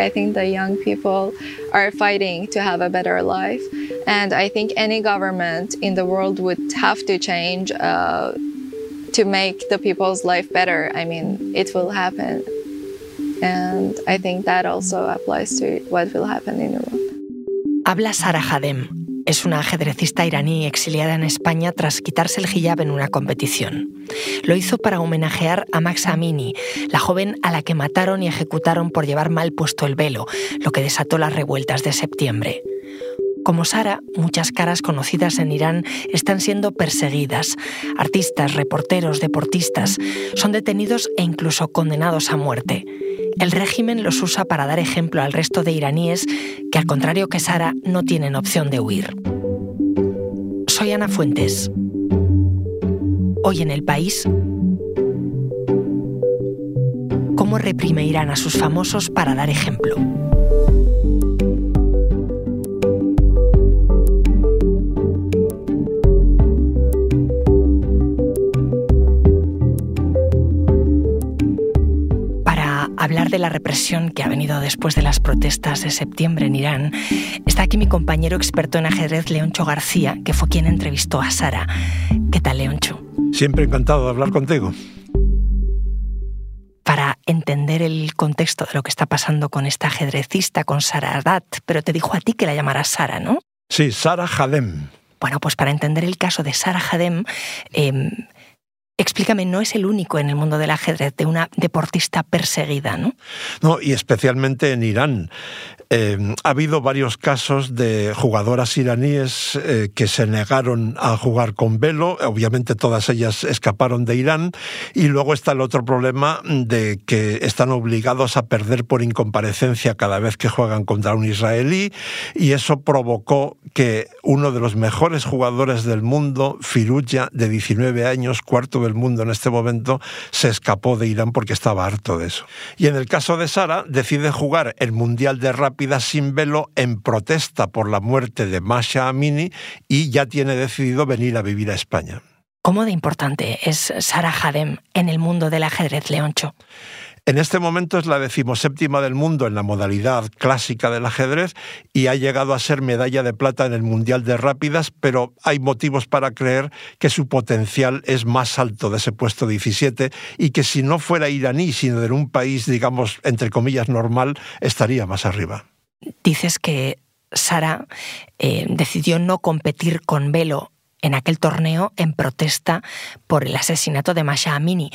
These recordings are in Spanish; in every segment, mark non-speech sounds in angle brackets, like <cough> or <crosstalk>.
I think the young people are fighting to have a better life. And I think any government in the world would have to change uh, to make the people's life better. I mean, it will happen. And I think that also applies to what will happen in Iran. Habla Sara Hadem, es una ajedrecista iraní exiliada en España tras quitarse el hijab en una competición. Lo hizo para homenajear a Max Amini, la joven a la que mataron y ejecutaron por llevar mal puesto el velo, lo que desató las revueltas de septiembre. Como Sara, muchas caras conocidas en Irán están siendo perseguidas. Artistas, reporteros, deportistas son detenidos e incluso condenados a muerte. El régimen los usa para dar ejemplo al resto de iraníes que, al contrario que Sara, no tienen opción de huir. Soy Ana Fuentes. Hoy en el país, ¿cómo reprime Irán a sus famosos para dar ejemplo? Hablar de la represión que ha venido después de las protestas de septiembre en Irán, está aquí mi compañero experto en ajedrez, Leoncho García, que fue quien entrevistó a Sara. ¿Qué tal, Leoncho? Siempre encantado de hablar contigo. Para entender el contexto de lo que está pasando con esta ajedrecista, con Sara Ardat, pero te dijo a ti que la llamaras Sara, ¿no? Sí, Sara Hadem. Bueno, pues para entender el caso de Sara Hadem, em, Explícame, no es el único en el mundo del ajedrez de una deportista perseguida, ¿no? No, y especialmente en Irán. Eh, ha habido varios casos de jugadoras iraníes eh, que se negaron a jugar con velo, obviamente todas ellas escaparon de Irán, y luego está el otro problema de que están obligados a perder por incomparecencia cada vez que juegan contra un israelí, y eso provocó que uno de los mejores jugadores del mundo, Firuya, de 19 años, cuarto del mundo en este momento, se escapó de Irán porque estaba harto de eso. Y en el caso de Sara, decide jugar el Mundial de Rap sin velo en protesta por la muerte de Masha Amini y ya tiene decidido venir a vivir a España. ¿Cómo de importante es Sara Hadem en el mundo del ajedrez, Leoncho? En este momento es la decimoséptima del mundo en la modalidad clásica del ajedrez y ha llegado a ser medalla de plata en el Mundial de Rápidas, pero hay motivos para creer que su potencial es más alto de ese puesto 17 y que si no fuera iraní, sino de un país, digamos, entre comillas, normal, estaría más arriba. Dices que Sara eh, decidió no competir con velo en aquel torneo en protesta por el asesinato de Masha Amini,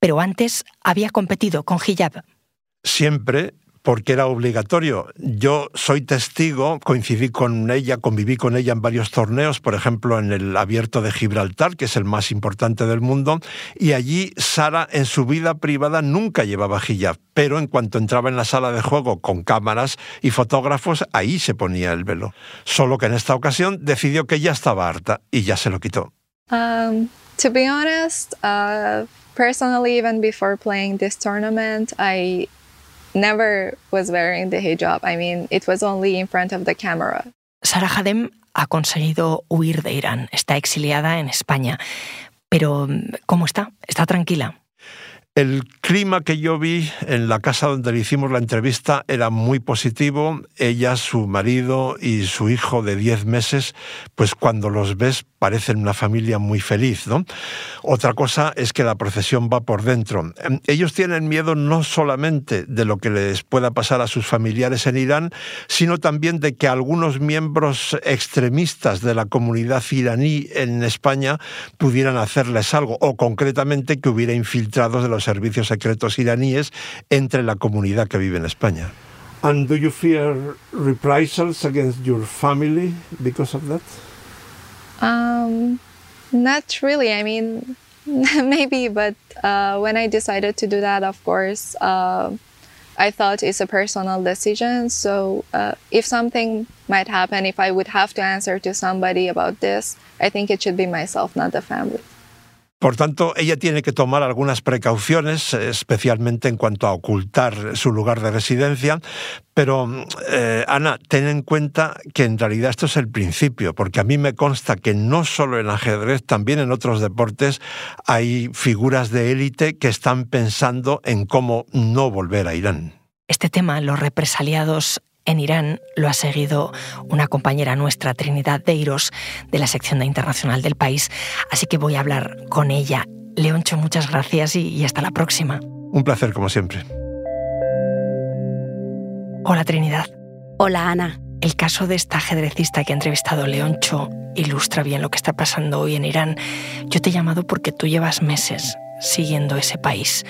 pero antes había competido con hijab. Siempre porque era obligatorio. Yo soy testigo, coincidí con ella, conviví con ella en varios torneos, por ejemplo en el Abierto de Gibraltar, que es el más importante del mundo, y allí Sara en su vida privada nunca llevaba hijab, pero en cuanto entraba en la sala de juego con cámaras y fotógrafos, ahí se ponía el velo. Solo que en esta ocasión decidió que ya estaba harta y ya se lo quitó. Um, to be honest, uh, personally, even before playing this tournament, I never was wearing the hijab. I mean, it was only in front of the camera. Sarah Hadem ha conseguido huir de Irán. Está exiliada en España. Pero, ¿cómo está? ¿Está tranquila? El clima que yo vi en la casa donde le hicimos la entrevista era muy positivo. Ella, su marido y su hijo de 10 meses, pues cuando los ves parecen una familia muy feliz, ¿no? Otra cosa es que la procesión va por dentro. Em, ellos tienen miedo no solamente de lo que les pueda pasar a sus familiares en Irán, sino también de que algunos miembros extremistas de la comunidad iraní en España pudieran hacerles algo, o concretamente que hubiera infiltrados de los servicios secretos iraníes entre la comunidad que vive en España. And do you fear reprisals against your family because of that? Um, not really. I mean, <laughs> maybe, but uh, when I decided to do that, of course, uh, I thought it's a personal decision. So uh, if something might happen, if I would have to answer to somebody about this, I think it should be myself, not the family. Por tanto, ella tiene que tomar algunas precauciones, especialmente en cuanto a ocultar su lugar de residencia. Pero, eh, Ana, ten en cuenta que en realidad esto es el principio, porque a mí me consta que no solo en ajedrez, también en otros deportes hay figuras de élite que están pensando en cómo no volver a Irán. Este tema, los represaliados en Irán, lo ha seguido una compañera nuestra, Trinidad Deiros, de la sección de internacional del país, así que voy a hablar con ella. Leoncho, muchas gracias y, hasta la próxima. Un placer, como siempre. Hola, Trinidad. Hola, Ana. El caso de esta ajedrecista que ha entrevistado Leoncho ilustra bien lo que está pasando hoy en Irán. Yo te he llamado porque tú llevas meses siguiendo ese país.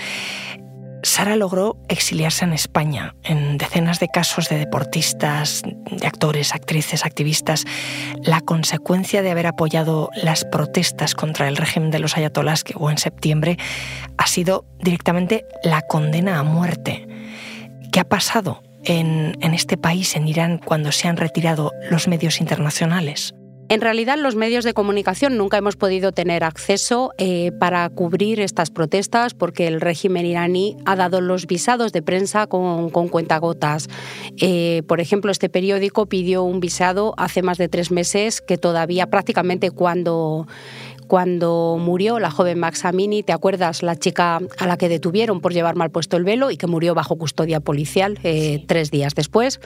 Sara logró exiliarse en España en decenas de casos de deportistas, de actores, actrices, activistas. La consecuencia de haber apoyado las protestas contra el régimen de los ayatolás que hubo en septiembre ha sido directamente la condena a muerte. ¿Qué ha pasado en, en este país, en Irán, cuando se han retirado los medios internacionales? En realidad, los medios de comunicación nunca hemos podido tener acceso eh, para cubrir estas protestas porque el régimen iraní ha dado los visados de prensa con, cuentagotas. Eh, por ejemplo, este periódico pidió un visado hace más de tres meses que todavía prácticamente cuando cuando murió la joven Maxamini, ¿te acuerdas? La chica a la que detuvieron por llevar mal puesto el velo y que murió bajo custodia policial eh, tres días después.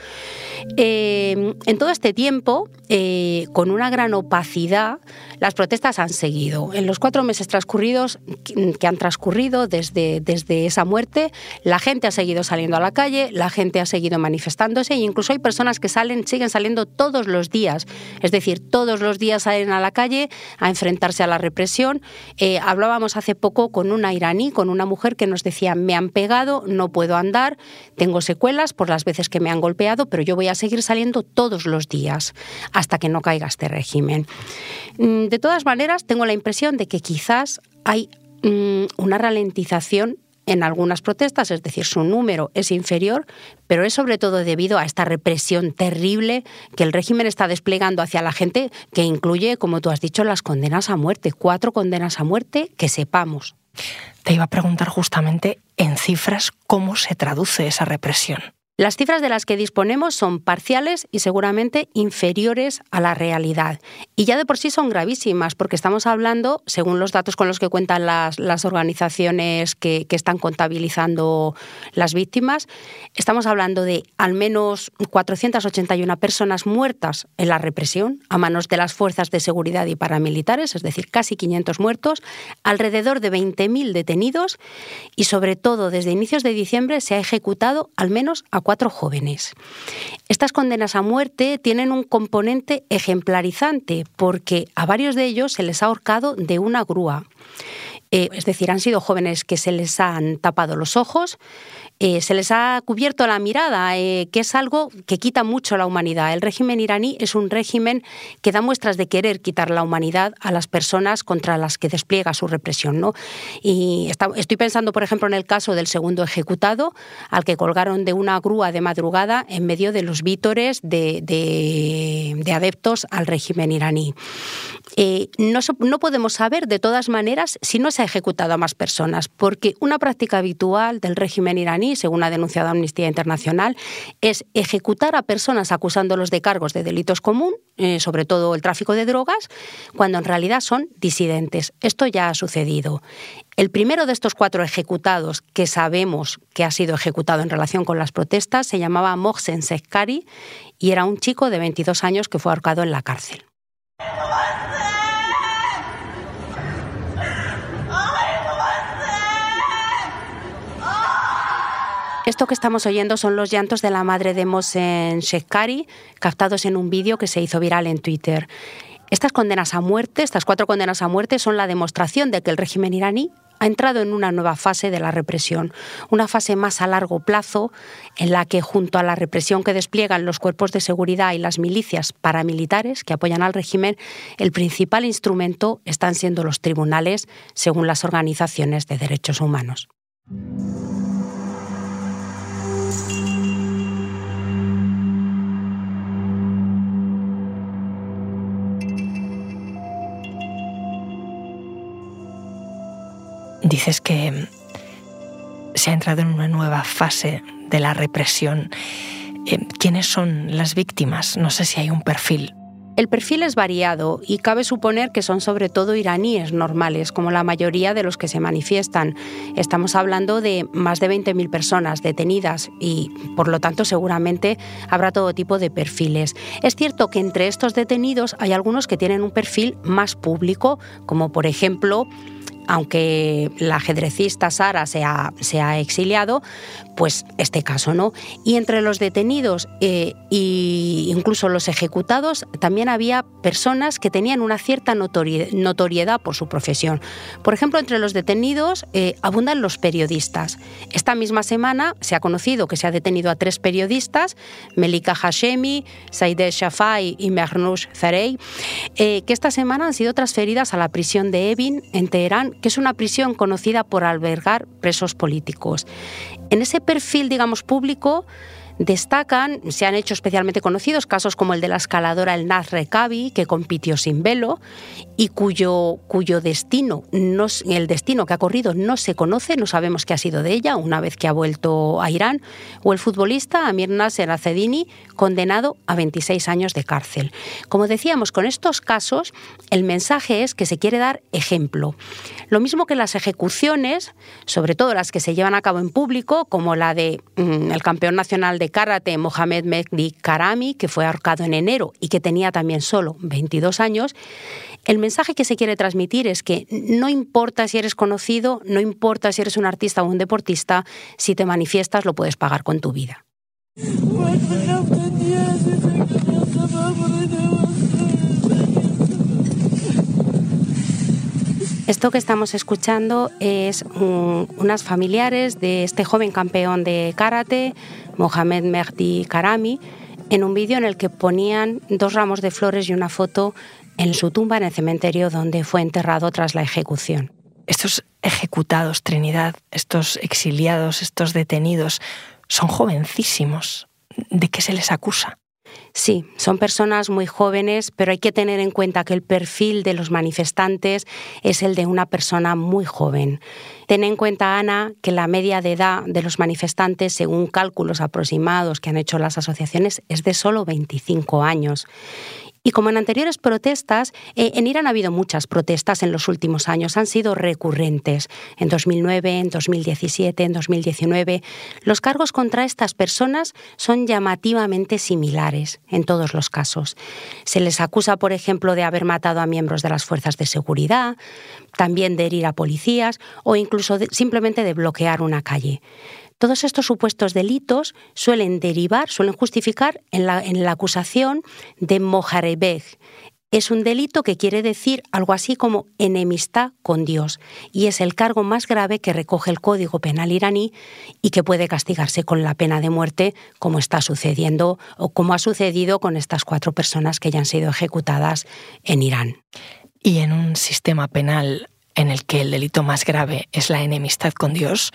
Eh, en todo este tiempo, eh, con una gran opacidad, las protestas han seguido. En los cuatro meses transcurridos que han transcurrido desde, desde esa muerte, la gente ha seguido saliendo a la calle, la gente ha seguido manifestándose e incluso hay personas que salen, siguen saliendo todos los días. Es decir, todos los días salen a la calle a enfrentarse a la represión. Eh, hablábamos hace poco con una iraní, con una mujer que nos decía, me han pegado, no puedo andar, tengo secuelas por las veces que me han golpeado, pero yo voy a seguir saliendo todos los días hasta que no caiga este régimen. De todas maneras, tengo la impresión de que quizás hay mm, una ralentización en algunas protestas, es decir, su número es inferior, pero es sobre todo debido a esta represión terrible que el régimen está desplegando hacia la gente, que incluye, como tú has dicho, las condenas a muerte, cuatro condenas a muerte que sepamos. Te iba a preguntar justamente en cifras cómo se traduce esa represión. Las cifras de las que disponemos son parciales y seguramente inferiores a la realidad. Y ya de por sí son gravísimas, porque estamos hablando, según los datos con los que cuentan las, organizaciones que, que, están contabilizando las víctimas, estamos hablando de al menos 481 personas muertas en la represión a manos de las fuerzas de seguridad y paramilitares, es decir, casi 500 muertos, alrededor de 20.000 detenidos y sobre todo desde inicios de diciembre se ha ejecutado al menos a cuatro jóvenes. Estas condenas a muerte tienen un componente ejemplarizante porque a varios de ellos se les ha ahorcado de una grúa. Eh, es decir, han sido jóvenes que se les han tapado los ojos, eh, se les ha cubierto la mirada, eh, que es algo que quita mucho la humanidad. El régimen iraní es un régimen que da muestras de querer quitar la humanidad a las personas contra las que despliega su represión. ¿no? Y estoy pensando, por ejemplo, en el caso del segundo ejecutado, al que colgaron de una grúa de madrugada en medio de los vítores de, adeptos al régimen iraní. Eh, no, no podemos saber, de todas maneras, si no se ha ejecutado a más personas, porque una práctica habitual del régimen iraní según ha denunciado Amnistía Internacional, es ejecutar a personas acusándolos de cargos de delitos común, eh, sobre todo el tráfico de drogas, cuando en realidad son disidentes. Esto ya ha sucedido. El primero de estos cuatro ejecutados que sabemos que ha sido ejecutado en relación con las protestas se llamaba Mohsen Sekkari y era un chico de 22 años que fue ahorcado en la cárcel. Esto que estamos oyendo son los llantos de la madre de Mohsen Shekhari, captados en un vídeo que se hizo viral en Twitter. Estas condenas a muerte, estas cuatro condenas a muerte, son la demostración de que el régimen iraní ha entrado en una nueva fase de la represión, una fase más a largo plazo en la que junto a la represión que despliegan los cuerpos de seguridad y las milicias paramilitares que apoyan al régimen, el principal instrumento están siendo los tribunales, según las organizaciones de derechos humanos. Dices que se ha entrado en una nueva fase de la represión. Eh, ¿Quiénes son las víctimas? No sé si hay un perfil. El perfil es variado y cabe suponer que son sobre todo iraníes normales, como la mayoría de los que se manifiestan. Estamos hablando de más de 20.000 personas detenidas y, por lo tanto, seguramente habrá todo tipo de perfiles. Es cierto que entre estos detenidos hay algunos que tienen un perfil más público, como por ejemplo aunque la ajedrecista Sara se ha, se ha, exiliado, pues este caso no. Y entre los detenidos e incluso los ejecutados también había personas que tenían una cierta notoriedad por su profesión. Por ejemplo, entre los detenidos eh, abundan los periodistas. Esta misma semana se ha conocido que se ha detenido a tres periodistas, Melika Hashemi, Saideh Shafai y Mernouch eh, que esta semana han sido transferidas a la prisión de Evin en Teherán, que es una prisión conocida por albergar presos políticos. En ese perfil, digamos, público, Destacan, se han hecho especialmente conocidos casos como el de la escaladora El Naz Rekabi, que compitió sin velo y cuyo, cuyo destino, no, el destino que ha corrido no se conoce, no sabemos qué ha sido de ella una vez que ha vuelto a Irán, o el futbolista Amir Nasser Acedini, condenado a 26 años de cárcel. Como decíamos, con estos casos, el mensaje es que se quiere dar ejemplo. Lo mismo que las ejecuciones, sobre todo las que se llevan a cabo en público, como la de mm, campeón nacional de karate Mohamed Mehdi Karami, que fue ahorcado en enero y que tenía también solo 22 años, el mensaje que se quiere transmitir es que no importa si eres conocido, no importa si eres un artista o un deportista, si te manifiestas lo puedes pagar con tu vida. Esto que estamos escuchando es unas familiares de este joven campeón de karate, Mohamed Mehdi Karami, en un vídeo en el que ponían dos ramos de flores y una foto en su tumba en el cementerio donde fue enterrado tras la ejecución. Estos ejecutados, Trinidad, estos exiliados, estos detenidos, son jovencísimos. ¿De qué se les acusa? Sí, son personas muy jóvenes, pero hay que tener en cuenta que el perfil de los manifestantes es el de una persona muy joven. Ten en cuenta, Ana, que la media de edad de los manifestantes, según cálculos aproximados que han hecho las asociaciones, es de solo 25 años. Y como en anteriores protestas, eh, en Irán ha habido muchas protestas en los últimos años, han sido recurrentes. En 2009, en 2017, en 2019, los cargos contra estas personas son llamativamente similares en todos los casos. Se les acusa, por ejemplo, de haber matado a miembros de las fuerzas de seguridad, también de herir a policías o incluso simplemente de bloquear una calle. Todos estos supuestos delitos suelen derivar, suelen justificar en la, en la acusación de mojarebeg. Es un delito que quiere decir algo así como enemistad con Dios y es el cargo más grave que recoge el Código Penal iraní y que puede castigarse con la pena de muerte como está sucediendo o como ha sucedido con estas cuatro personas que ya han sido ejecutadas en Irán. Y en un sistema penal en el que el delito más grave es la enemistad con Dios,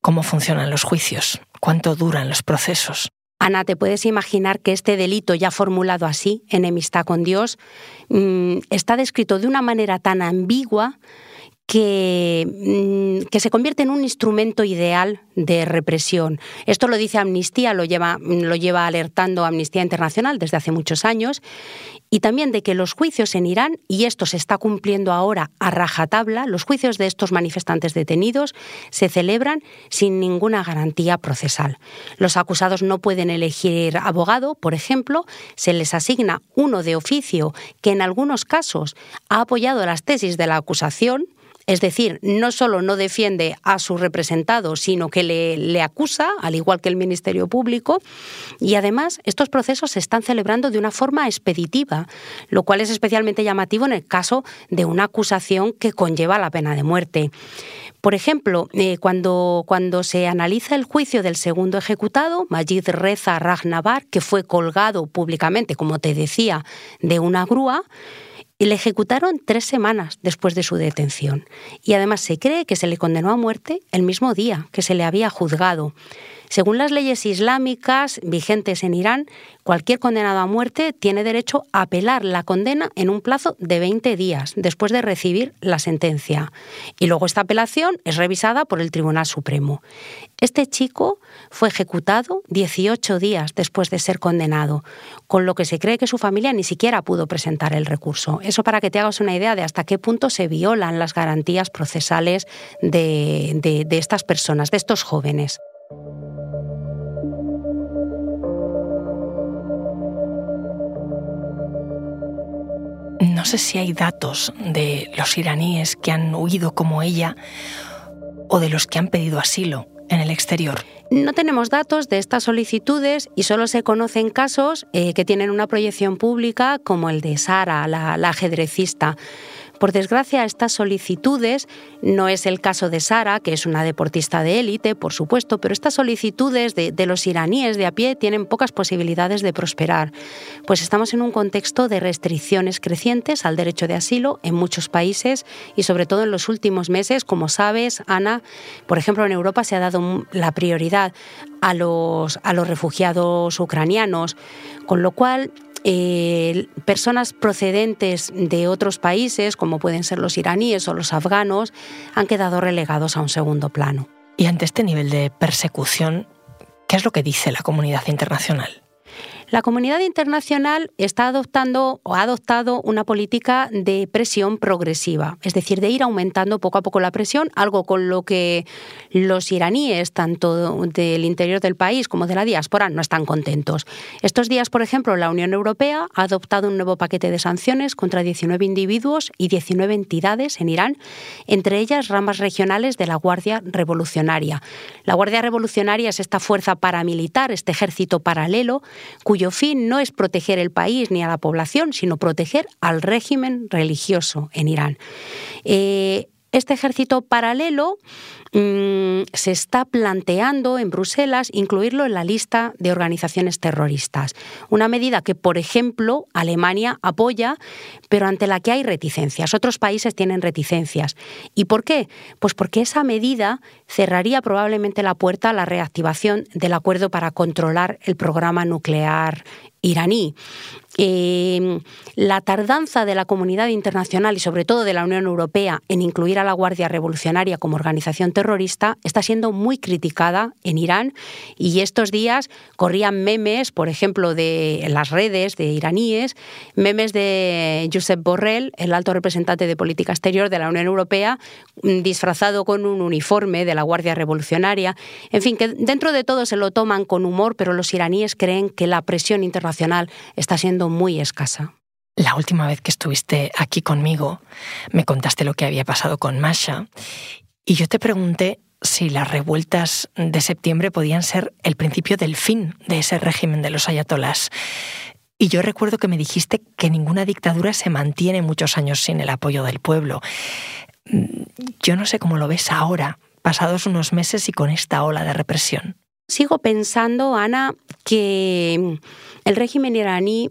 cómo funcionan los juicios, cuánto duran los procesos. Ana, ¿te puedes imaginar que este delito ya formulado así, enemistad con Dios, mm, está descrito de una manera tan ambigua que, mm, que, se convierte en un instrumento ideal de represión. Esto lo dice Amnistía, lo lleva, lo lleva alertando Amnistía Internacional desde hace muchos años, y también de que los juicios en Irán, y esto se está cumpliendo ahora a rajatabla, los juicios de estos manifestantes detenidos se celebran sin ninguna garantía procesal. Los acusados no pueden elegir abogado, por ejemplo, se les asigna uno de oficio que en algunos casos ha apoyado las tesis de la acusación, es decir, no solo no defiende a su representado, sino que le, acusa, al igual que el Ministerio Público. Y además, estos procesos se están celebrando de una forma expeditiva, lo cual es especialmente llamativo en el caso de una acusación que conlleva la pena de muerte. Por ejemplo, eh, cuando, cuando se analiza el juicio del segundo ejecutado, Majid Reza Ragnavar, que fue colgado públicamente, como te decía, de una grúa, y le ejecutaron tres semanas después de su detención. Y además se cree que se le condenó a muerte el mismo día que se le había juzgado. Según las leyes islámicas vigentes en Irán, cualquier condenado a muerte tiene derecho a apelar la condena en un plazo de 20 días después de recibir la sentencia. Y luego esta apelación es revisada por el Tribunal Supremo. Este chico fue ejecutado 18 días después de ser condenado, con lo que se cree que su familia ni siquiera pudo presentar el recurso. Eso para que te hagas una idea de hasta qué punto se violan las garantías procesales de, de estas personas, de estos jóvenes. Sé si hay datos de los iraníes que han huido como ella o de los que han pedido asilo en el exterior. No tenemos datos de estas solicitudes y solo se conocen casos eh, que tienen una proyección pública como el de Sara, la, la ajedrecista. Por desgracia, estas solicitudes, no es el caso de Sara, que es una deportista de élite, por supuesto, pero estas solicitudes de, los iraníes de a pie tienen pocas posibilidades de prosperar, pues estamos en un contexto de restricciones crecientes al derecho de asilo en muchos países y sobre todo en los últimos meses, como sabes, Ana, por ejemplo, en Europa se ha dado la prioridad a los, a los refugiados ucranianos, con lo cual eh, personas procedentes de otros países, como pueden ser los iraníes o los afganos, han quedado relegados a un segundo plano. Y ante este nivel de persecución, ¿qué es lo que dice la comunidad internacional? La comunidad internacional está adoptando o ha adoptado una política de presión progresiva, es decir, de ir aumentando poco a poco la presión, algo con lo que los iraníes, tanto del interior del país como de la diáspora, no están contentos. Estos días, por ejemplo, la Unión Europea ha adoptado un nuevo paquete de sanciones contra 19 individuos y 19 entidades en Irán, entre ellas ramas regionales de la Guardia Revolucionaria. La Guardia Revolucionaria es esta fuerza paramilitar, este ejército paralelo, cuyo fin no es proteger el país ni a la población, sino proteger al régimen religioso en Irán. Eh, este ejército paralelo mm, se está planteando en Bruselas incluirlo en la lista de organizaciones terroristas. Una medida que, por ejemplo, Alemania apoya, pero ante la que hay reticencias. Otros países tienen reticencias. ¿Y por qué? Pues porque esa medida cerraría probablemente la puerta a la reactivación del acuerdo para controlar el programa nuclear iraní. Eh, la tardanza de la comunidad internacional y sobre todo de la Unión Europea en incluir a la Guardia Revolucionaria como organización terrorista está siendo muy criticada en Irán y estos días corrían memes, por ejemplo, de las redes de iraníes, memes de Josep Borrell, el alto representante de política exterior de la Unión Europea, mm, disfrazado con un uniforme de la Guardia Revolucionaria. En fin, que dentro de todo se lo toman con humor, pero los iraníes creen que la presión internacional está siendo muy escasa. La última vez que estuviste aquí conmigo, me contaste lo que había pasado con Masha y yo te pregunté si las revueltas de septiembre podían ser el principio del fin de ese régimen de los ayatolás. Y yo recuerdo que me dijiste que ninguna dictadura se mantiene muchos años sin el apoyo del pueblo. Yo no sé cómo lo ves ahora, pasados unos meses y con esta ola de represión. Sigo pensando, Ana, que el régimen iraní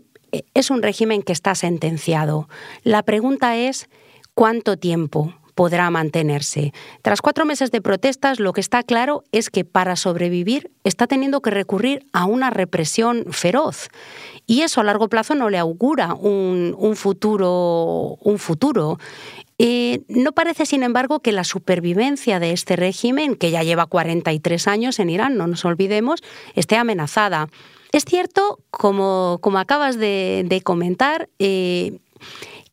es un régimen que está sentenciado. La pregunta es, ¿cuánto tiempo? podrá mantenerse. Tras cuatro meses de protestas, lo que está claro es que para sobrevivir está teniendo que recurrir a una represión feroz. Y eso a largo plazo no le augura un, futuro. Un futuro. Eh, no parece, sin embargo, que la supervivencia de este régimen, que ya lleva 43 años en Irán, no nos olvidemos, esté amenazada. Es cierto, como, como acabas de, comentar, eh,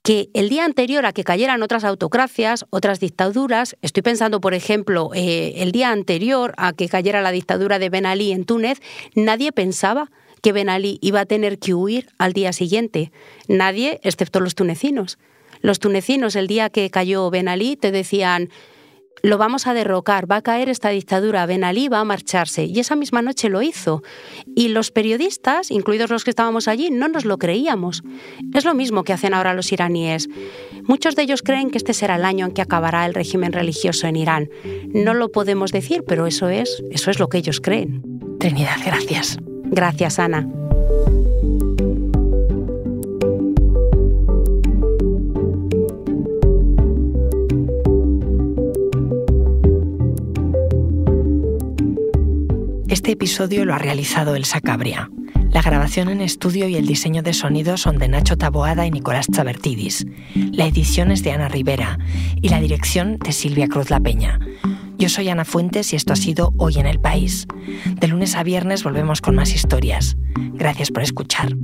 que el día anterior a que cayeran otras autocracias, otras dictaduras, estoy pensando, por ejemplo, eh, el día anterior a que cayera la dictadura de Ben Ali en Túnez, nadie pensaba que Ben Ali iba a tener que huir al día siguiente. Nadie, excepto los tunecinos. Los tunecinos, el día que cayó Ben Ali, te decían, lo vamos a derrocar, va a caer esta dictadura, Ben Ali va a marcharse. Y esa misma noche lo hizo. Y los periodistas, incluidos los que estábamos allí, no nos lo creíamos. Es lo mismo que hacen ahora los iraníes. Muchos de ellos creen que este será el año en que acabará el régimen religioso en Irán. No lo podemos decir, pero eso es, eso es lo que ellos creen. Trinidad, gracias. Gracias, Ana. Este episodio lo ha realizado Elsa Cabria. La grabación en estudio y el diseño de sonido son de Nacho Taboada y Nicolás Chabertidis. La edición es de Ana Rivera y la dirección de Silvia Cruz La Peña. Yo soy Ana Fuentes y esto ha sido Hoy en el País. De lunes a viernes volvemos con más historias. Gracias por escuchar.